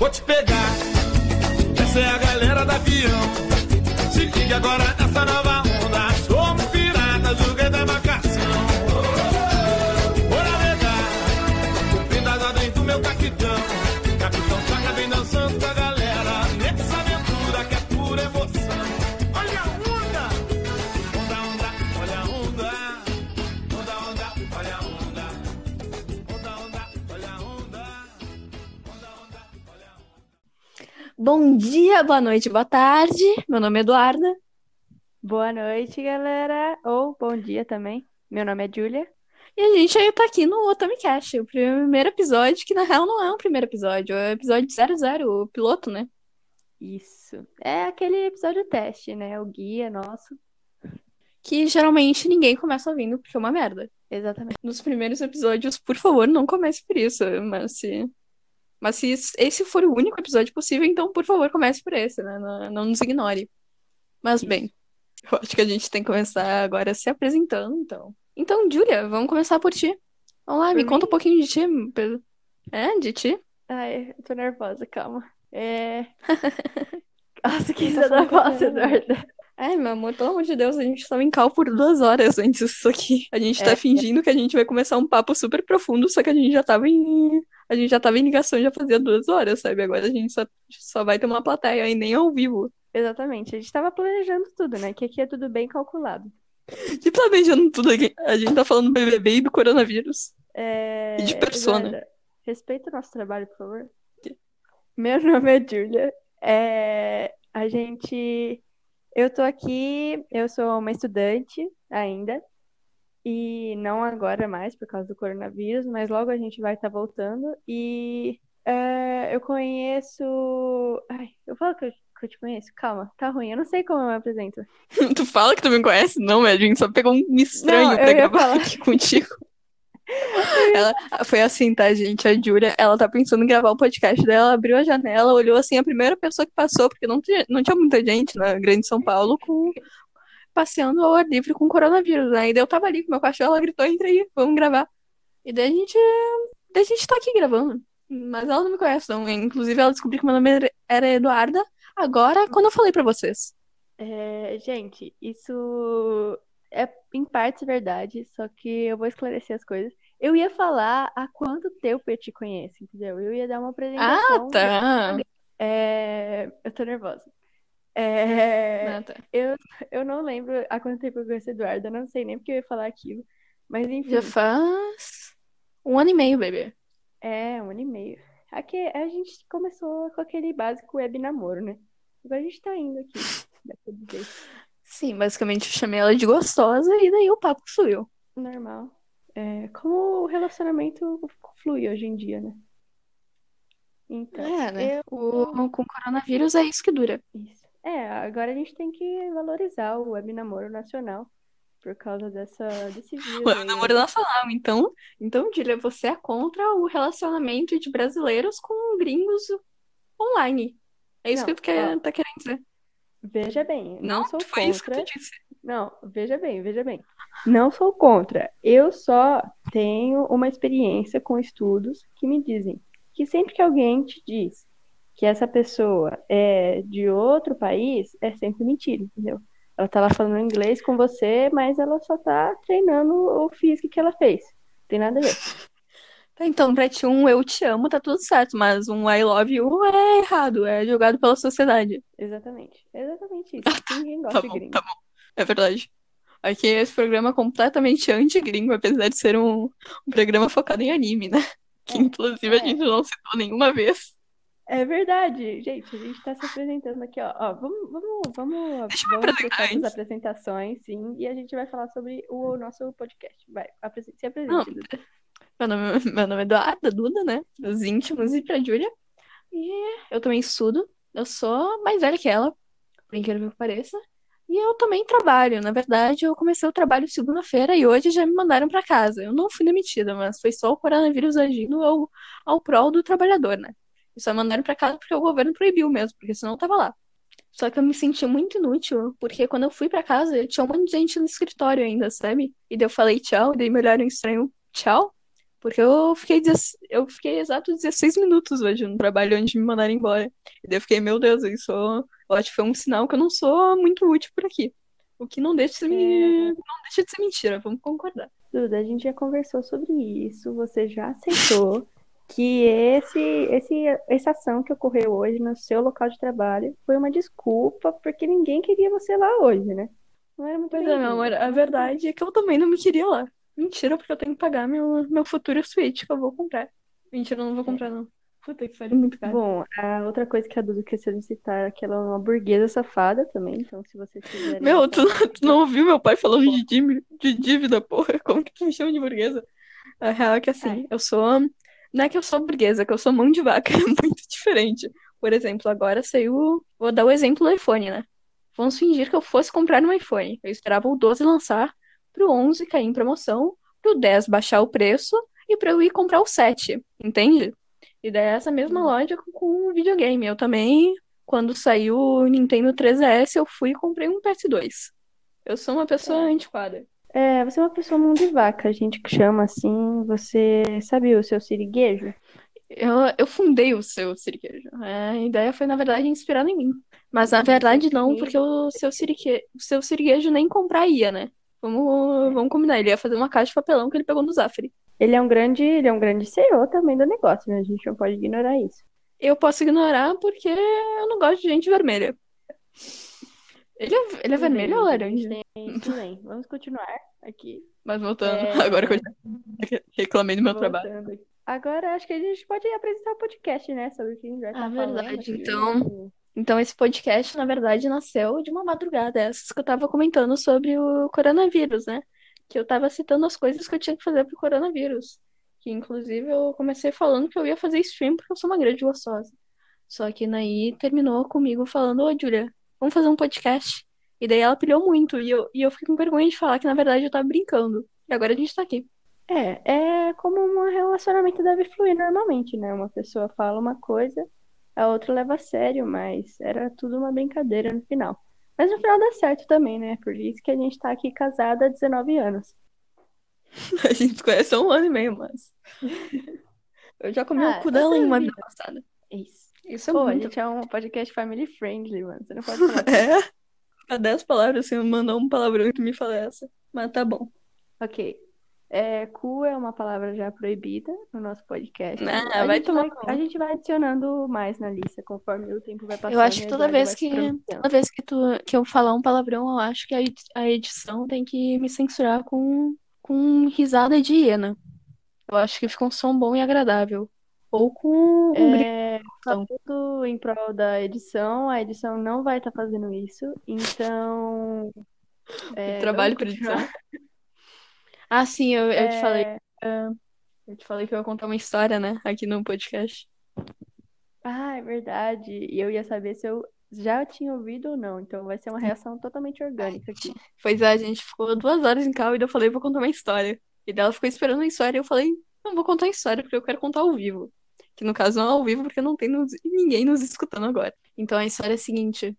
vou te pegar. Essa é a galera da avião. Se liga agora nessa nova Bom dia, boa noite, boa tarde. Meu nome é Eduarda. Boa noite, galera. Ou bom dia também. Meu nome é Julia. E a gente aí tá aqui no Otamicast, o primeiro episódio, que na real não é um primeiro episódio, é o episódio 00, o piloto, né? Isso. É aquele episódio teste, né? O guia nosso. Que geralmente ninguém começa ouvindo porque é uma merda. Exatamente. Nos primeiros episódios, por favor, não comece por isso. Mas se, mas se esse for o único episódio possível, então por favor comece por esse, né? Não, não nos ignore. Mas bem, eu acho que a gente tem que começar agora se apresentando, então. Então, Júlia, vamos começar por ti. Vamos lá, Por me conta um mim? pouquinho de ti. É, de ti? Ai, eu tô nervosa, calma. É. Nossa, que Tá risada falando Ai, meu amor, pelo amor de Deus, a gente estava em cal por duas horas antes disso aqui. A gente tá É. fingindo que a gente vai começar um papo super profundo, só que a gente já tava em. A gente já tava em ligação já fazia duas horas, sabe? Agora a gente só, só vai ter uma plateia e nem ao vivo. Exatamente. A gente tava planejando tudo, né? Que aqui é tudo bem calculado. E planejando tudo aqui. A gente tá falando do BBB e do coronavírus. É... E de persona. Eduarda, respeita o nosso trabalho, por favor. Meu nome é Julia. É... A gente. Eu tô aqui, eu sou uma estudante ainda. E não agora mais, por causa do coronavírus, mas logo a gente vai estar voltando. E é, eu conheço. Ai, eu falo que eu, que eu te conheço? Calma, tá ruim. Eu não sei como eu me apresento. Tu fala que tu me conhece? Não, a gente só pegou um estranho Não, pra gravar falar. aqui contigo. Ela, foi assim, tá, gente? A Júlia, ela tá pensando em gravar o podcast dela, abriu a janela, olhou assim, a primeira pessoa que passou, porque não tinha, não tinha muita gente na Grande São Paulo com, passeando ao ar livre com coronavírus, né? Eu tava ali com meu cachorro, ela gritou, entra aí, vamos gravar. E daí a gente, daí a gente tá aqui gravando. Mas ela não me conhece, não. Inclusive, ela descobriu que meu nome era- Eduarda agora, quando eu falei pra vocês. É, gente, isso é em parte verdade, só que eu vou esclarecer as coisas. Eu ia falar há quanto tempo eu te conheço, entendeu? Eu ia dar uma Ah, apresentação. tá. É, eu tô nervosa. É, Ah, tá. eu, eu não lembro há quanto tempo eu conheço o Eduardo, eu não sei nem porque eu ia falar aquilo. Mas enfim, Já faz um ano e meio, bebê. é um ano e meio. Aqui a gente começou com aquele básico web namoro, né? Agora a gente tá indo aqui, pra dizer. Sim, basicamente eu chamei ela de gostosa e daí o papo fluiu. Normal. É, como o relacionamento flui hoje em dia, né? Então, É, né? eu- O, com o coronavírus é isso que dura. isso. É, agora a gente tem que valorizar o web namoro nacional por causa dessa, desse vírus O aí, né? namoro nacional, então. Então, Dília, você é contra o relacionamento de brasileiros com gringos online. É isso Não, que tu quer, ó. tá querendo dizer. Veja bem, eu não sou foi isso que contra. tu disse. Não, veja bem, veja bem. Não sou contra. Eu só tenho uma experiência com estudos que me dizem que sempre que alguém te diz que essa pessoa é de outro país, é sempre mentira, entendeu? Ela tá lá falando inglês com você, mas ela só tá treinando o físico que ela fez. Não tem nada a ver. Tá, então, pra ti, um eu te amo, tá tudo certo, mas um I love you é errado, é jogado pela sociedade. Exatamente. Exatamente isso. Ninguém gosta Tá de bom, gringo. tá bom. É verdade. Aqui esse programa é completamente anti-gringo, apesar de ser um, um programa focado em anime, né? Que É, inclusive a é. gente não citou nenhuma vez. É verdade, gente. A gente tá se apresentando aqui, ó. Ó, vamos, vamos, vamos, Deixa vamos apresentar trocar antes. apresentações, sim, e a gente vai falar sobre o nosso podcast. Vai, apresen- se Não, apresente, Duda. Meu nome, meu nome é Eduarda, Duda, né? Os íntimos e pra Júlia. E eu também estudo. Eu sou mais velha que ela, por incrível que pareça. E eu também trabalho. Na verdade, eu comecei o trabalho segunda-feira e hoje já me mandaram pra casa. Eu não fui demitida, mas foi só o coronavírus agindo ao, ao prol do trabalhador, né? E só me mandaram pra casa porque o governo proibiu mesmo, porque senão eu tava lá. Só que eu me senti muito inútil, porque quando eu fui pra casa, tinha um monte de gente no escritório ainda, sabe? E daí eu falei tchau, e daí me olharam estranho, tchau? Porque eu fiquei, eu fiquei exato 16 minutos hoje no trabalho antes de me mandarem embora. E daí eu fiquei, meu Deus, isso eu acho que foi um sinal que eu não sou muito útil por aqui. O que não deixa de ser, me- não deixa de ser mentira, vamos concordar. Duda, a gente já conversou sobre isso, você já aceitou que esse, esse, essa ação que ocorreu hoje no seu local de trabalho foi uma desculpa porque ninguém queria você lá hoje, né? Não era muito Pois é, meu amor, a verdade é que eu também não me queria lá. Mentira, porque eu tenho que pagar meu, meu futuro Switch que eu vou comprar. Mentira, eu não vou comprar, não. Puta que pariu, muito caro. Bom, a outra coisa que a Duda esqueceu de citar é que ela é uma burguesa safada também, então se vocês quiserem... Meu, tu, tu não ouviu meu pai falando de dívida, de dívida, porra? Como que tu me chama de burguesa? A real é que assim, eu sou. Não é que eu sou burguesa, é que eu sou mão de vaca, é muito diferente. Por exemplo, agora saiu. Vou dar o exemplo do iPhone, né? Vamos fingir que eu fosse comprar um iPhone. Eu esperava o 12 lançar, pro 11 cair em promoção, pro 10 baixar o preço e pra eu ir comprar o 7, entende? E daí é essa mesma lógica com o videogame. Eu também, quando saiu o Nintendo 3DS, eu fui e comprei um PS2. Eu sou uma pessoa antiquada. É, você é uma pessoa mão de vaca, a gente que chama assim, você sabe o seu siriguejo? Eu, eu fundei o seu siriguejo. É, a ideia foi, na verdade, inspirada em mim. Mas, na verdade, não, porque o seu, sirique... o seu siriguejo nem comprar ia, né? Vamos, vamos combinar. Ele ia fazer uma caixa de papelão que ele pegou no Zafari. Ele é um grande, ele é um grande CEO também do negócio, né? A gente não pode ignorar isso. Eu posso ignorar porque eu não gosto de gente vermelha. Ele é, ele é Tudo bem, vermelho ou a laranja? gente tem- Tudo bem, vamos continuar aqui. Mas voltando, É. agora que eu já reclamei do meu trabalho. Voltando aqui. Agora acho que a gente pode apresentar o podcast, né? Sobre o que a gente vai estar Ah, falando verdade, aqui. então. Então, esse podcast, na verdade, nasceu de uma madrugada, essas que eu tava comentando sobre o coronavírus, né? Que eu tava citando as coisas que eu tinha que fazer pro coronavírus. Que, inclusive, eu comecei falando que eu ia fazer stream porque eu sou uma grande gostosa. Só que daí terminou comigo falando, ô, Julia, vamos fazer um podcast. E daí ela pilhou muito, e eu, e eu fiquei com vergonha de falar que, na verdade, eu tava brincando. E agora a gente tá aqui. É, é como um relacionamento deve fluir normalmente, né? Uma pessoa fala uma coisa, a outra leva a sério, mas era tudo uma brincadeira no final. Mas no final dá certo também, né? Por isso que a gente tá aqui casada há 19 anos. A gente se conhece há um ano e meio, mas. Eu já comi Ah, o cu dela em uma vida. passada. Isso. Isso é Pô, a muito gente é um podcast family friendly, mano. Você não pode falar assim. É? Há dez palavras, você mandou um palavrão que me fala essa. Mas tá bom. Ok. É, cu é uma palavra já proibida no nosso podcast. Ah, a vai gente vai, a gente vai adicionando mais na lista conforme o tempo vai passando. Eu acho que toda vez que, toda vez que, tu, que eu falar um palavrão, eu acho que a edi- a edição tem que me censurar com, com risada de hiena. Eu acho que fica um som bom e agradável. Ou com um. É, Então. tudo em prol da edição, a edição não vai estar fazendo isso, então. é, trabalho pra continuar. Ah, sim, eu, eu te falei. É, eu te falei que eu ia contar uma história, né? Aqui no podcast. Ah, é verdade. E eu ia saber se eu já tinha ouvido ou não, então vai ser uma reação totalmente orgânica aqui. Pois é, a gente ficou duas horas em cal e eu falei, vou contar uma história. E daí ela ficou esperando a história e eu falei, não vou contar a história porque eu quero contar ao vivo. Que no caso não é ao vivo porque não tem nos- ninguém nos escutando agora. Então a história é a seguinte.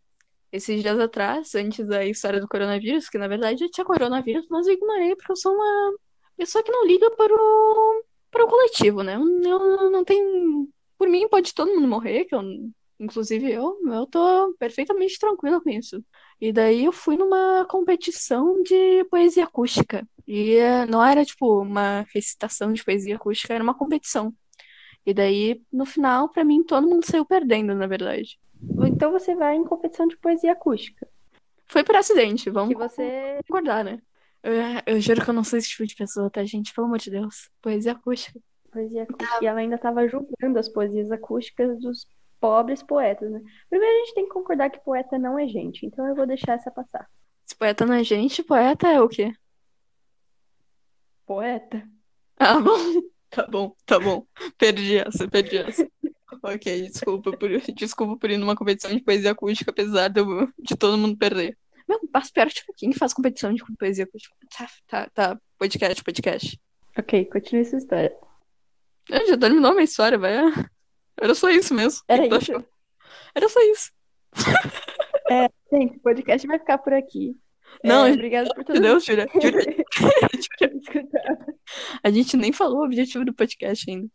Esses dias atrás, antes da história do coronavírus, que na verdade já tinha coronavírus, mas eu ignorei porque eu sou uma pessoa que não liga para o, para o coletivo, né? Eu, eu não tenho. Por mim, pode todo mundo morrer, que eu, inclusive eu, eu tô perfeitamente tranquila com isso. E daí eu fui numa competição de poesia acústica. E eh, não era tipo uma recitação de poesia acústica, era uma competição. E daí, no final, pra mim, todo mundo saiu perdendo, na verdade. Então você vai em competição de poesia acústica. Foi por acidente, Que vamos você. concordar, né? Eu, eu juro que eu não sou esse tipo de pessoa, tá, gente? Pelo amor de Deus. Poesia acústica. Poesia acústica. E ela ainda estava julgando as poesias acústicas dos pobres poetas, né? Primeiro a gente tem que concordar que poeta não é gente, então eu vou deixar essa passar. Se poeta não é gente, poeta é o quê? Poeta? Ah, bom. Tá bom, tá bom. Perdi essa, perdi essa. Ok, desculpa por, desculpa por ir numa competição de poesia acústica, apesar de, eu- de todo mundo perder. Meu, passo perto, tipo, quem faz competição de poesia acústica? Tá, tá, tá. Podcast, podcast. Ok, continue sua história. Eu já terminou a minha história, vai. Era só isso mesmo. Era isso? achou? Era só isso. Gente, o podcast vai ficar por aqui. Não, É, obrigada por Meu tudo. Deus, Júlia. Júlia. A gente nem falou o objetivo do podcast ainda.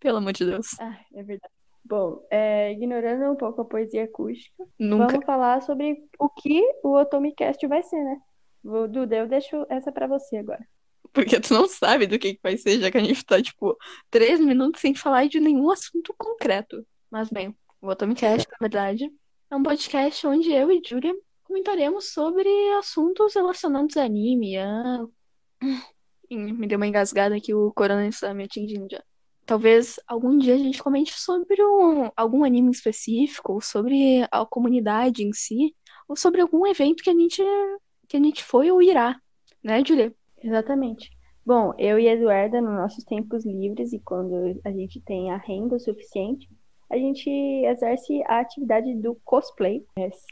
Pelo amor de Deus. Ah, é verdade. Bom, é, ignorando um pouco a poesia acústica, Nunca. vamos falar sobre o que o Otomicast vai ser, né? Vou- Duda, eu deixo essa pra você agora. Porque tu não sabe do que que vai ser, já que a gente tá, tipo, três minutos sem falar de nenhum assunto concreto. Mas bem, o Otomicast, na verdade, é um podcast onde eu e Júlia comentaremos sobre assuntos relacionados a anime, a... Me deu uma engasgada que o corona está me atingindo já. Talvez algum dia a gente comente sobre um- algum anime específico, ou sobre a comunidade em si, ou sobre algum evento que a gente, que a gente foi ou irá. Né, Júlia? Exatamente. Bom, eu e a Eduarda, nos nossos tempos livres e quando a gente tem a renda o suficiente, a gente exerce a atividade do cosplay.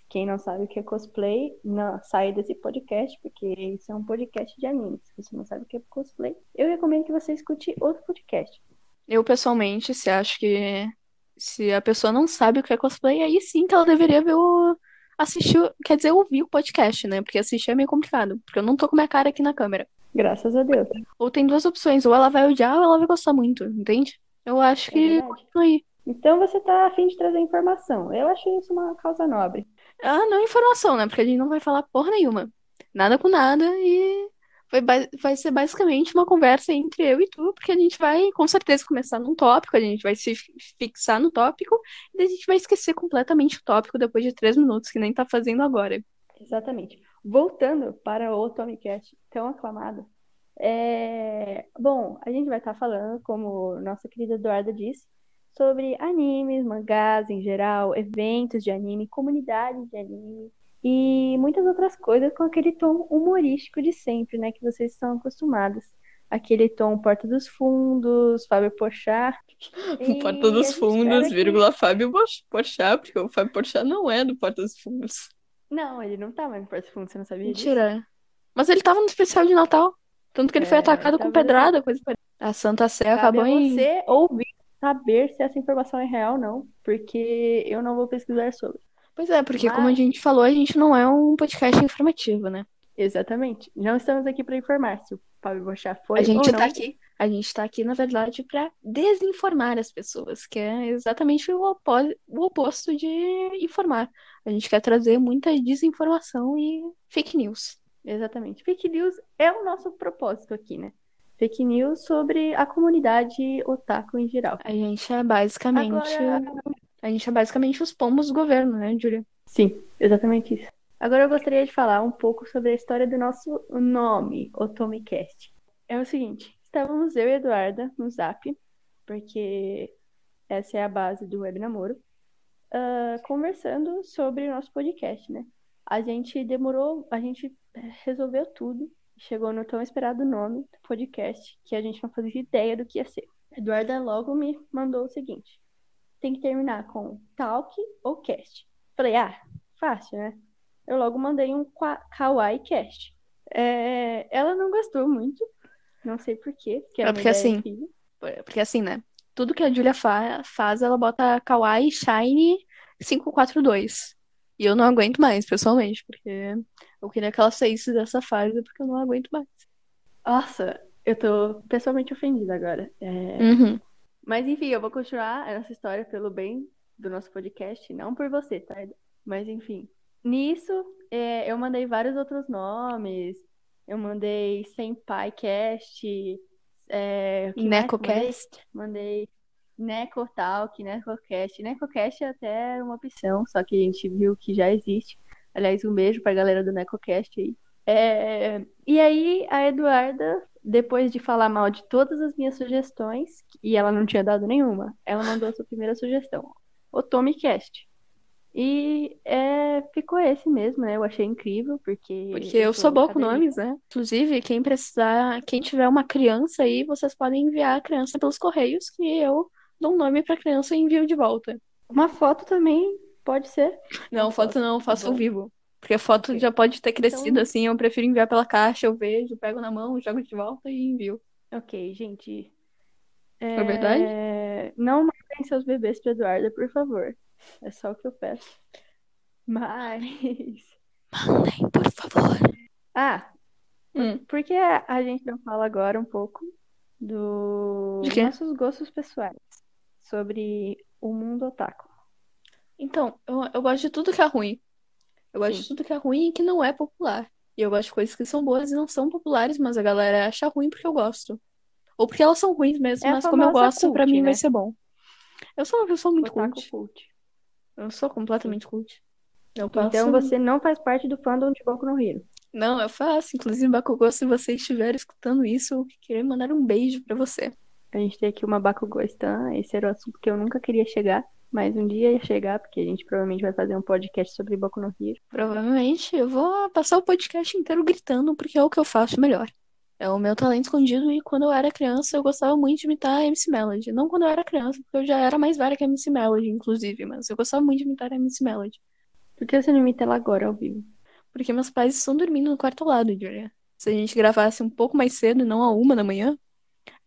Quem não sabe o que é cosplay, não sai desse podcast, porque isso é um podcast de anime. Se você não sabe o que é cosplay, eu recomendo que você escute outro podcast. Eu, pessoalmente, se acho que se a pessoa não sabe o que é cosplay, aí sim que ela deveria ver o... assistir, quer dizer, ouvir o podcast, né? Porque assistir é meio complicado, porque eu não tô com minha cara aqui na câmera. Graças a Deus. Ou tem duas opções, ou ela vai odiar ou ela vai gostar muito, entende? Eu acho É que aí. Então você tá afim de trazer informação. Eu acho isso uma causa nobre. Ah, não informação, né? Porque a gente não vai falar porra nenhuma. Nada com nada e vai, vai ser basicamente uma conversa entre eu e tu, porque a gente vai com certeza começar num tópico, a gente vai se fi- fixar no tópico, e a gente vai esquecer completamente o tópico depois de três minutos, que nem tá fazendo agora. Exatamente. Voltando para o Tomicast tão aclamado. É... Bom, a gente vai estar falando, como nossa querida Eduarda disse, sobre animes, mangás em geral, eventos de anime, comunidades de anime e muitas outras coisas com aquele tom humorístico de sempre, né? Que vocês estão acostumados. Aquele tom Porta dos Fundos, Fábio Porchat. E Porta dos Fundos, espera que- vírgula, Fábio Porchat, porque o Fábio Porchat não é do Porta dos Fundos. Não, ele não tá mais no Porta dos Fundos, você não sabia disso? Mentira. Mas ele tava no especial de Natal. Tanto que ele foi É, atacado com pedrada, coisa parecida. A Santa Sé Cabe acabou em. você ouvir, saber se essa informação é real ou não, porque eu não vou pesquisar sobre. Pois é, porque como a Mas- gente falou, a gente não é um podcast informativo, né? Exatamente. Não estamos aqui para informar se o Fábio Bochá foi A gente ou não. tá aqui, a gente tá aqui, na verdade, pra desinformar as pessoas, que é exatamente o, opo- o oposto de informar. A gente quer trazer muita desinformação e fake news. Exatamente. Fake news é o nosso propósito aqui, né? Fake news sobre a comunidade otaku em geral. A gente é basicamente, Agora, a gente é basicamente os pombos do governo, né, Júlia? sim, exatamente isso. Agora eu gostaria de falar um pouco sobre a história do nosso nome, Otomicast. É o seguinte, estávamos eu e a Eduarda no Zap, porque essa é a base do Web Namoro, ah, conversando sobre o nosso podcast, né? A gente demorou, a gente resolveu tudo, chegou no tão esperado nome do podcast, que a gente não fazia ideia do que ia ser. Eduarda logo me mandou o seguinte: tem que terminar com talk ou cast. Falei, ah, fácil, né? Eu logo mandei um kawaii cast. É, ela não gostou muito, não sei por quê, porque É uma porque assim. Porque assim, né? Tudo que a Julia fa faz, ela bota Kawaii Shine 542. E eu não aguento mais, pessoalmente, porque eu queria que ela saísse dessa fase, porque eu não aguento mais. Nossa, eu tô pessoalmente ofendida agora. É, Uhum. Mas enfim, eu vou continuar essa história pelo bem do nosso podcast, não por você, tá? Mas enfim. Nisso, é, eu mandei vários outros nomes. Eu mandei Senpai Cast, é, eu mandei? NecoCast. Mandei Necotalk, Necocast. Necocast é até uma opção, só que a gente viu que já existe. Aliás, um beijo pra galera do Necocast aí. É, E aí, a Eduarda, depois de falar mal de todas as minhas sugestões, e ela não tinha dado nenhuma, ela mandou a sua primeira sugestão, o Tomicast. E é, ficou esse mesmo, né? Eu achei incrível, porque Porque eu sou boa com nomes, né? Inclusive, quem precisar, quem tiver uma criança aí, vocês podem enviar a criança pelos correios, que eu dou um nome pra criança e envio de volta. Uma foto também pode ser. Não, foto não, faço ao vivo. Porque a foto já pode ter crescido Então- assim, eu prefiro enviar pela caixa, eu vejo, pego na mão, jogo de volta e envio. Ok, gente. É verdade? Não mandem seus bebês pra Eduarda, por favor. É só o que eu peço. Mas. Mandem, por favor. Ah, Hum. por que a gente não fala agora um pouco dos nossos gostos pessoais sobre o mundo otaku. Então, eu, eu gosto de tudo que é ruim. Eu gosto Sim. de tudo que é ruim e que não é popular. E eu gosto de coisas que são boas e não são populares, mas a galera acha ruim porque eu gosto. Ou porque elas são ruins mesmo, É mas como eu gosto, pra cult, mim vai né? ser bom. Eu sou uma pessoa muito cult. cult. Eu sou completamente cult. Eu Então você não faz parte do fandom de Boku no Hero. Não, eu faço. Inclusive, Bakugou, se você estiver escutando isso, eu queria mandar um beijo pra você. A gente tem aqui uma Bakugou Stan, esse era o assunto que eu nunca queria chegar, mas um dia ia chegar, porque a gente provavelmente vai fazer um podcast sobre Boku no Hero. Provavelmente eu vou passar o podcast inteiro gritando, porque é o que eu faço melhor. É o meu talento escondido e quando eu era criança eu gostava muito de imitar a MC Melody. Não quando eu era criança, porque eu já era mais velha que a MC Melody, inclusive, mas eu gostava muito de imitar a MC Melody. Por que você não imita ela agora ao vivo? Porque meus pais estão dormindo no quarto ao lado, Julia. Se a gente gravasse um pouco mais cedo e não a uma da manhã,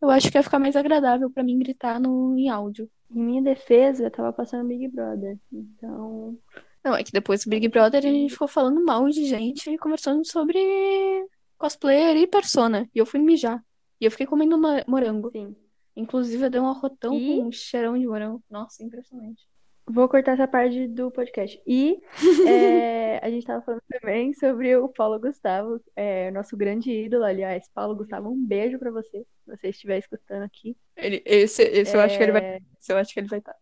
eu acho que ia ficar mais agradável pra mim gritar no, em áudio. Em minha defesa, eu tava passando Big Brother. Então, Não, é que depois do Big Brother a gente ficou falando mal de gente e conversando sobre cosplayer e persona. E eu fui mijar. E eu fiquei comendo morango. sim. Inclusive, eu dei um arrotão E? com um cheirão de morango. Nossa, impressionante. Vou cortar essa parte do podcast. E é, a gente tava falando também sobre o Paulo Gustavo, é, nosso grande ídolo, aliás. Paulo Gustavo, um beijo pra você, se você estiver escutando aqui. Ele, esse esse eu acho que ele vai. É, eu acho que ele vai estar.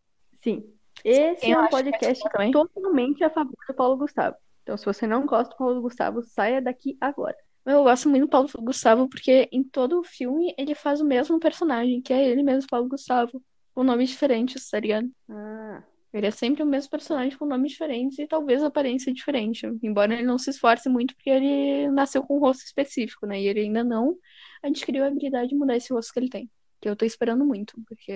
Sim. Esse Quem é um vai podcast também? totalmente a favor do Paulo Gustavo. Então, se você não gosta do Paulo Gustavo, saia daqui agora. Eu gosto muito do Paulo Gustavo porque em todo o filme ele faz o mesmo personagem, que é ele mesmo, Paulo Gustavo, com nomes diferentes, tá ligado? Ah, Ele é sempre o mesmo personagem com nomes diferentes e talvez aparência diferente. Embora ele não se esforce muito porque ele nasceu com um rosto específico, né? E ele ainda não adquiriu a habilidade de mudar esse rosto que ele tem. Que eu tô esperando muito, porque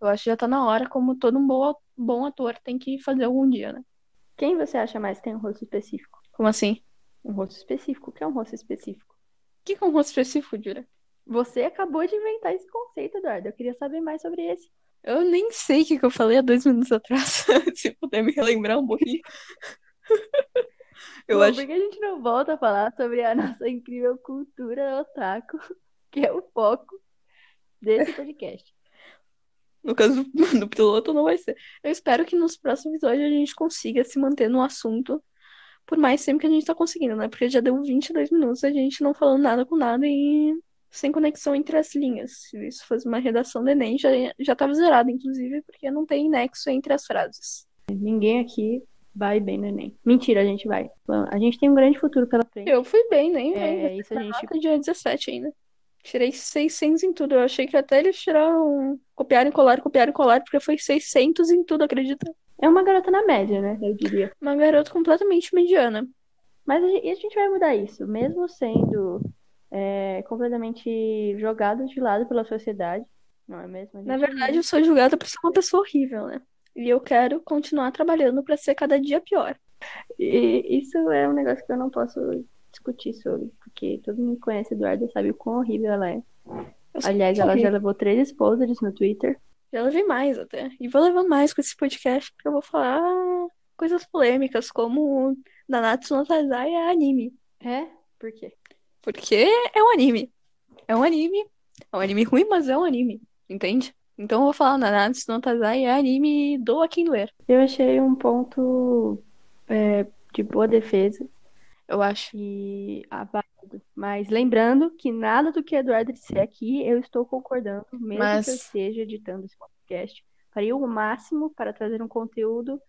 eu acho que já tá na hora, como todo um bom, bom ator tem que fazer algum dia, né? quem você acha mais que tem um rosto específico? Como assim? Um rosto específico. O que é um rosto específico? O que que é um rosto específico, Jura? Você acabou de inventar esse conceito, Eduardo. Eu queria saber mais sobre esse. Eu nem sei o que que eu falei há dois minutos atrás. Se puder me relembrar um pouquinho. Eu Bom, acho por que a gente não volta a falar sobre a nossa incrível cultura otaku, que é o foco desse podcast? No caso do, do piloto não vai ser. Eu espero que nos próximos episódios a gente consiga se manter no assunto por mais tempo que a gente tá conseguindo, né? Porque já deu 22 minutos a gente não falando nada com nada e sem conexão entre as linhas. Se isso fosse uma redação do Enem, já, já tava zerado, inclusive, porque não tem nexo entre as frases. Ninguém aqui vai bem no Enem. Mentira, a gente vai. A gente tem um grande futuro pela frente. Eu fui bem, nem É, vem. isso a gente dia 17 ainda. Tirei 600 em tudo. Eu achei que até eles tiraram. Copiaram e colaram, copiaram e colaram, porque foi 600 em tudo, acredita? É uma garota na média, né? Eu diria. Uma garota completamente mediana. Mas a gente, e a gente vai mudar isso, mesmo sendo é, completamente jogado de lado pela sociedade. Não é mesmo? Na verdade, eu sou julgada por ser uma pessoa horrível, né? E eu quero continuar trabalhando pra ser cada dia pior. E isso é um negócio que eu não posso discutir sobre, porque todo mundo que conhece a Eduarda sabe o quão horrível ela é. Aliás, ela já levou três exposures no Twitter. Já levei mais até. E vou levar mais com esse podcast, porque eu vou falar coisas polêmicas, como Nanatsu no Taizai é anime. É? Por quê? Porque é um anime. É um anime. É um anime ruim, mas é um anime. Entende? Então eu vou falar Nanatsu no Taizai é anime do a quem doer. Eu achei um ponto é, de boa defesa Eu acho. e ah, válido. Mas lembrando que nada do que a Eduarda disser aqui eu estou concordando, mesmo Mas- que eu esteja editando esse podcast. Farei o máximo para trazer um conteúdo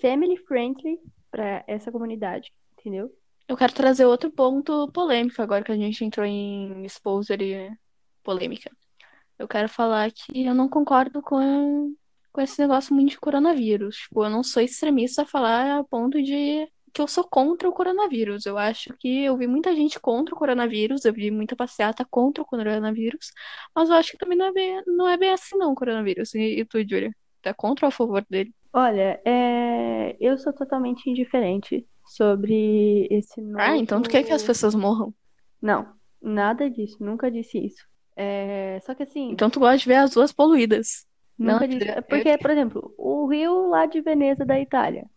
family friendly para essa comunidade, entendeu? Eu quero trazer outro ponto polêmico agora que a gente entrou em exposer e polêmica. Eu quero falar que eu não concordo com, com esse negócio muito de coronavírus. Tipo, eu não sou extremista a falar a ponto de que eu sou contra o coronavírus. Eu acho que eu vi muita gente contra o coronavírus, eu vi muita passeata contra o coronavírus, mas eu acho que também não é bem, não é bem assim não, o coronavírus. E, e tu, Júlia? Tá contra ou a favor dele? Olha, é, eu sou totalmente indiferente sobre esse novo... Ah, então tu quer que as pessoas morram? Não, nada disso, nunca disse isso. É, Só que assim, Então tu gosta de ver as ruas poluídas. nunca não, disse. eu- Porque, por exemplo, o rio lá de Veneza da Itália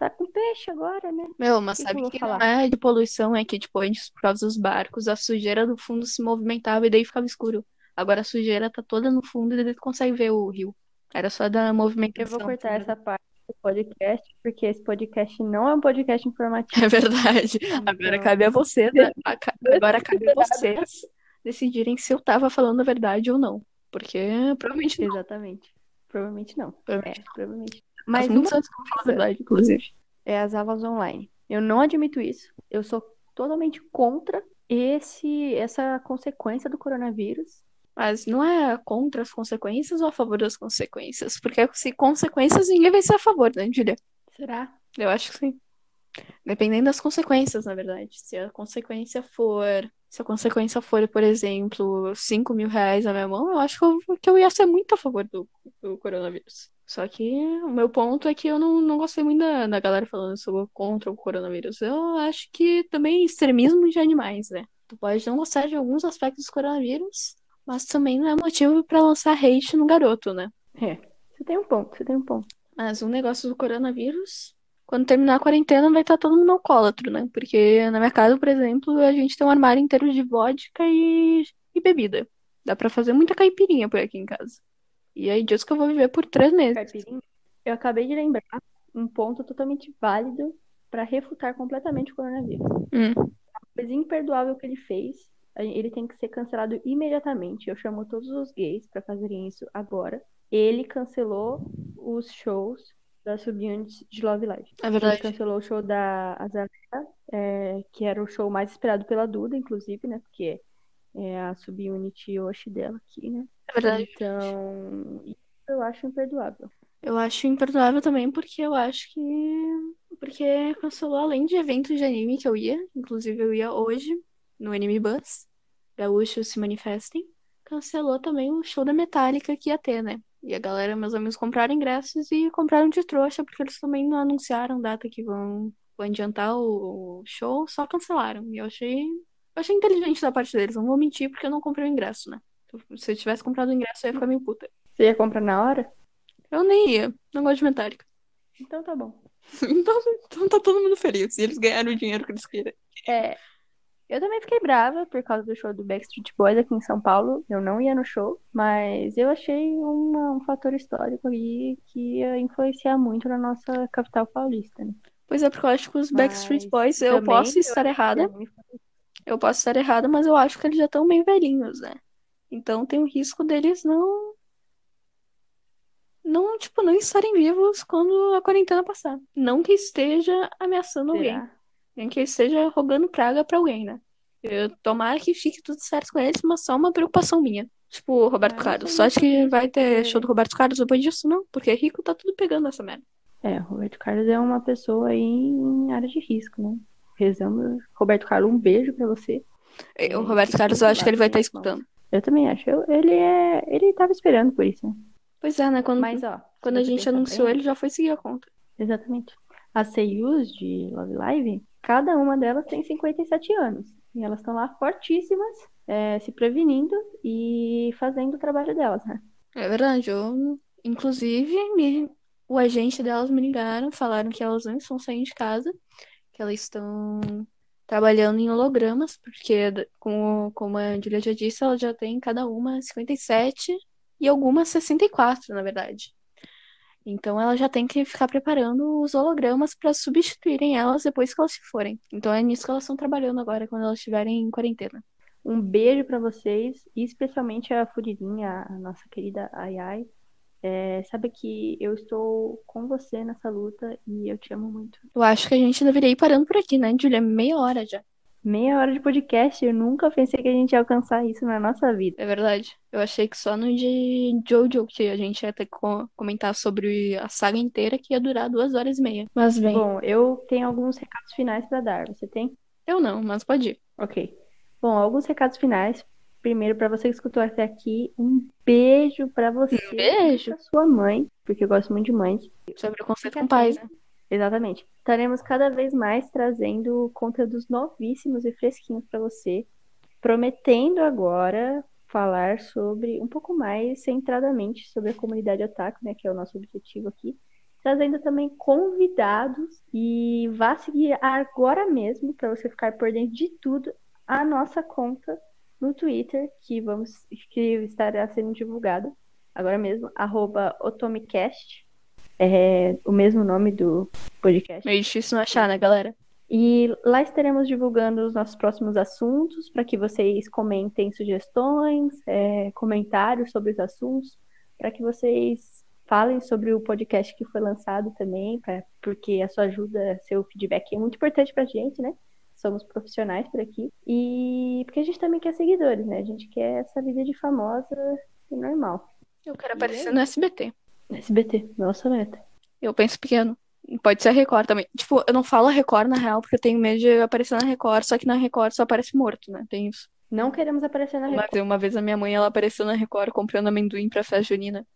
tá com peixe agora, né? Meu, mas Que que sabe eu vou que não é de poluição, é que, tipo, antes, por causa dos barcos, a sujeira do fundo se movimentava e daí ficava escuro. Agora a sujeira tá toda no fundo e ele consegue ver o rio. Era só da Eu movimentação. vou cortar essa parte do podcast, porque esse podcast não é um podcast informativo. É verdade. Agora Então, cabe a você, né? Agora cabe a vocês decidirem se eu tava falando a verdade ou não. Porque provavelmente não. Exatamente. Provavelmente não. Provavelmente É, provavelmente. Faz Mas muitos uma anos que eu falo a verdade, inclusive. é as aulas online. Eu não admito isso. Eu sou totalmente contra esse essa consequência do coronavírus. Mas não é contra as consequências ou a favor das consequências? Porque se consequências, ninguém vai ser a favor, né, Julia? Será? Eu acho que sim. Dependendo das consequências, na verdade. Se a consequência for. Se a consequência for, por exemplo, 5 mil reais na minha mão, eu acho que eu, que eu ia ser muito a favor do, do coronavírus. Só que o meu ponto é que eu não, não gostei muito da, da galera falando sobre contra o coronavírus. Eu acho que também extremismo de animais, né? Tu pode não gostar de alguns aspectos do coronavírus, mas também não é motivo pra lançar hate no garoto, né? É. Você tem um ponto, você tem um ponto. Mas o negócio do coronavírus, quando terminar a quarentena, vai estar todo mundo alcoólatra, né? Porque na minha casa, por exemplo, a gente tem um armário inteiro de vodka e, e bebida. Dá pra fazer muita caipirinha por aqui em casa. E aí diz que eu vou viver por três meses. Caipirinha. Eu acabei de lembrar um ponto totalmente válido para refutar completamente o coronavírus. Hum. coisa imperdoável que ele fez. Ele tem que ser cancelado imediatamente. Eu chamo todos os gays para fazerem isso agora. Ele cancelou os shows das subunits de Love Live. É Ele verdade. cancelou o show da Azalea, é, que era o show mais esperado pela Duda, inclusive, né? Porque é a subunit Yoshi dela aqui, né? É verdade. Então, isso eu acho imperdoável. Eu acho imperdoável também porque eu acho que. Porque cancelou além de eventos de anime que eu ia. Inclusive eu ia hoje no Anime Bus. Gaúchos se manifestem. Cancelou também o show da Metallica que ia ter, né? E a galera, meus amigos, compraram ingressos e compraram de trouxa, porque eles também não anunciaram data que vão, vão adiantar o show, só cancelaram. E eu achei. Eu achei inteligente da parte deles, não vou mentir, porque eu não comprei o ingresso, né? Se eu tivesse comprado o ingresso, eu ia ficar meio puta. Você ia comprar na hora? Eu nem ia, não gosto de Metallica. Então tá bom. Então, então tá todo mundo feliz. E eles ganharam o dinheiro que eles queriam. É, eu também fiquei brava por causa do show do Backstreet Boys aqui em São Paulo. Eu não ia no show, mas eu achei uma- um fator histórico aí que ia influenciar muito na nossa capital paulista, né? Pois é, porque eu acho que os Backstreet Boys, eu posso estar errada, foi- eu posso estar errada, mas eu acho que eles já estão meio velhinhos, né? Então tem o risco deles não. Não, tipo, não estarem vivos quando a quarentena passar. Não que esteja ameaçando alguém. Nem que esteja rogando praga pra alguém, né? Eu, tomara que fique tudo certo com eles, mas só uma preocupação minha. Tipo, Roberto Carlos. Só acho que vai ter show do Roberto Carlos depois disso, não? Porque rico tá tudo pegando essa merda. É, o Roberto Carlos é uma pessoa aí em área de risco, né? Rezando. Roberto Carlos, um beijo pra você. O É, Roberto fique Carlos, eu acho que ele vai estar né, escutando. Eu também acho. Eu- ele é. Ele tava esperando por isso, né? Pois é, né? Quando, Mas, ó. quando a gente anunciou bem- ele, já foi seguir a conta. Exatamente. As seiyus de Love Live, cada uma delas tem 57 anos. E elas estão lá fortíssimas, é, se prevenindo e fazendo o trabalho delas, né? É verdade. Eu, inclusive, me- o agente delas me ligaram, falaram que elas não estão saindo de casa, elas estão trabalhando em hologramas, porque, como, como a Julia já disse, elas já têm cada uma 57 e algumas 64, na verdade. Então ela já tem que ficar preparando os hologramas para substituírem elas depois que elas se forem. Então é nisso que elas estão trabalhando agora, quando elas estiverem em quarentena. Um beijo pra vocês, e especialmente a Furirinha, a nossa querida Ai Ai. É, sabe que eu estou com você nessa luta e eu te amo muito. Eu acho que a gente deveria ir parando por aqui, né, Julia? Meia hora já. Meia hora de podcast, eu nunca pensei que a gente ia alcançar isso na nossa vida. É verdade. Eu achei que só no de Jojo que a gente ia ter que co- comentar sobre a saga inteira, que ia durar duas horas e meia. Mas bem, Bom, eu tenho alguns recados finais pra dar. Você tem? eu não, mas pode ir. Ok. Bom, alguns recados finais. Primeiro, para você que escutou até aqui, um beijo para você Um beijo. pra sua mãe, porque eu gosto muito de mães. Sobre preconceito Fica com pais, né? Exatamente. Estaremos cada vez mais trazendo conteúdos novíssimos e fresquinhos para você, prometendo agora falar sobre um pouco mais centradamente sobre a comunidade otaku, né, que é o nosso objetivo aqui, trazendo também convidados e vá seguir agora mesmo para você ficar por dentro de tudo a nossa conta no Twitter, que vamos que estará sendo divulgado agora mesmo, arroba otomicast, é o mesmo nome do podcast. Meio difícil não achar, né, galera? E lá estaremos divulgando os nossos próximos assuntos para que vocês comentem sugestões, é, comentários sobre os assuntos, para que vocês falem sobre o podcast que foi lançado também, pra, porque a sua ajuda, seu feedback é muito importante para a gente, né? Somos profissionais por aqui. E porque a gente também quer seguidores, né? A gente quer essa vida de famosa e normal. Eu quero aparecer no SBT. SBT, nossa meta. Eu penso pequeno. Pode ser a Record também. Tipo, eu não falo a Record na real, porque eu tenho medo de aparecer na Record, só que na Record só aparece morto, né? Tem isso. Não queremos aparecer na Record. Mas uma vez a minha mãe, ela apareceu na Record comprando amendoim pra festa junina.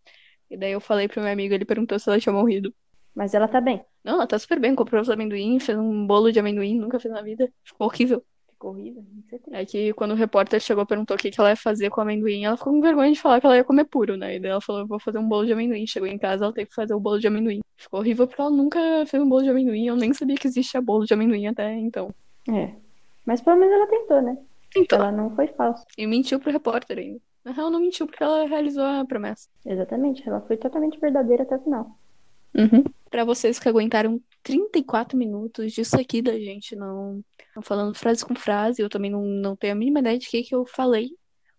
E daí eu falei pro meu amigo, ele perguntou se ela tinha morrido. Mas ela tá bem. Não, ela tá super bem, comprou os amendoim, fez um bolo de amendoim, nunca fez na vida. Ficou horrível. Ficou horrível. É. É que quando o repórter chegou e perguntou o que, que ela ia fazer com o amendoim, ela ficou com vergonha de falar que ela ia comer puro, né? E daí ela falou, eu vou fazer um bolo de amendoim. Chegou em casa, ela teve que fazer o bolo de amendoim. Ficou horrível porque ela nunca fez um bolo de amendoim. Eu nem sabia que existia bolo de amendoim até então. É. Mas pelo menos ela tentou, né? Então, Ela não foi falsa. e mentiu pro repórter ainda. Na real, não mentiu porque ela realizou a promessa. Exatamente. Ela foi totalmente verdadeira até o final. Uhum. Pra vocês que aguentaram 34 minutos disso aqui da gente, não, não falando frase com frase, eu também não, não tenho a mínima ideia de que, que eu falei,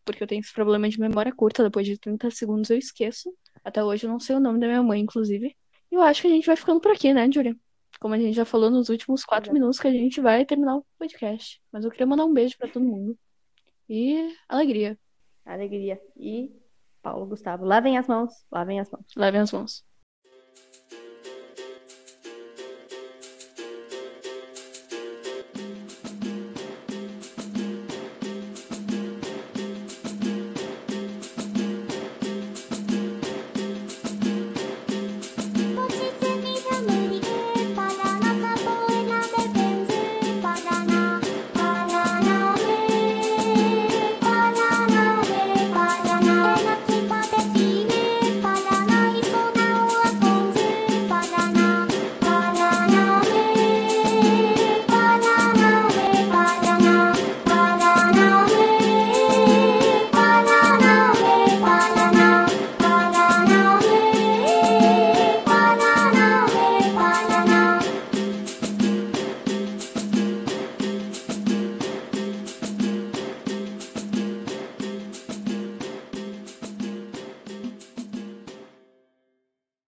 porque eu tenho esse problema de memória curta, depois de 30 segundos eu esqueço. Até hoje eu não sei o nome da minha mãe, inclusive. E eu acho que a gente vai ficando por aqui, né, Julia? Como a gente já falou nos últimos quatro minutos que a gente vai terminar o podcast. Mas eu queria mandar um beijo pra todo mundo. E alegria. Alegria. E Paulo Gustavo. Lavem as mãos. Lavem as mãos. Lavem as mãos.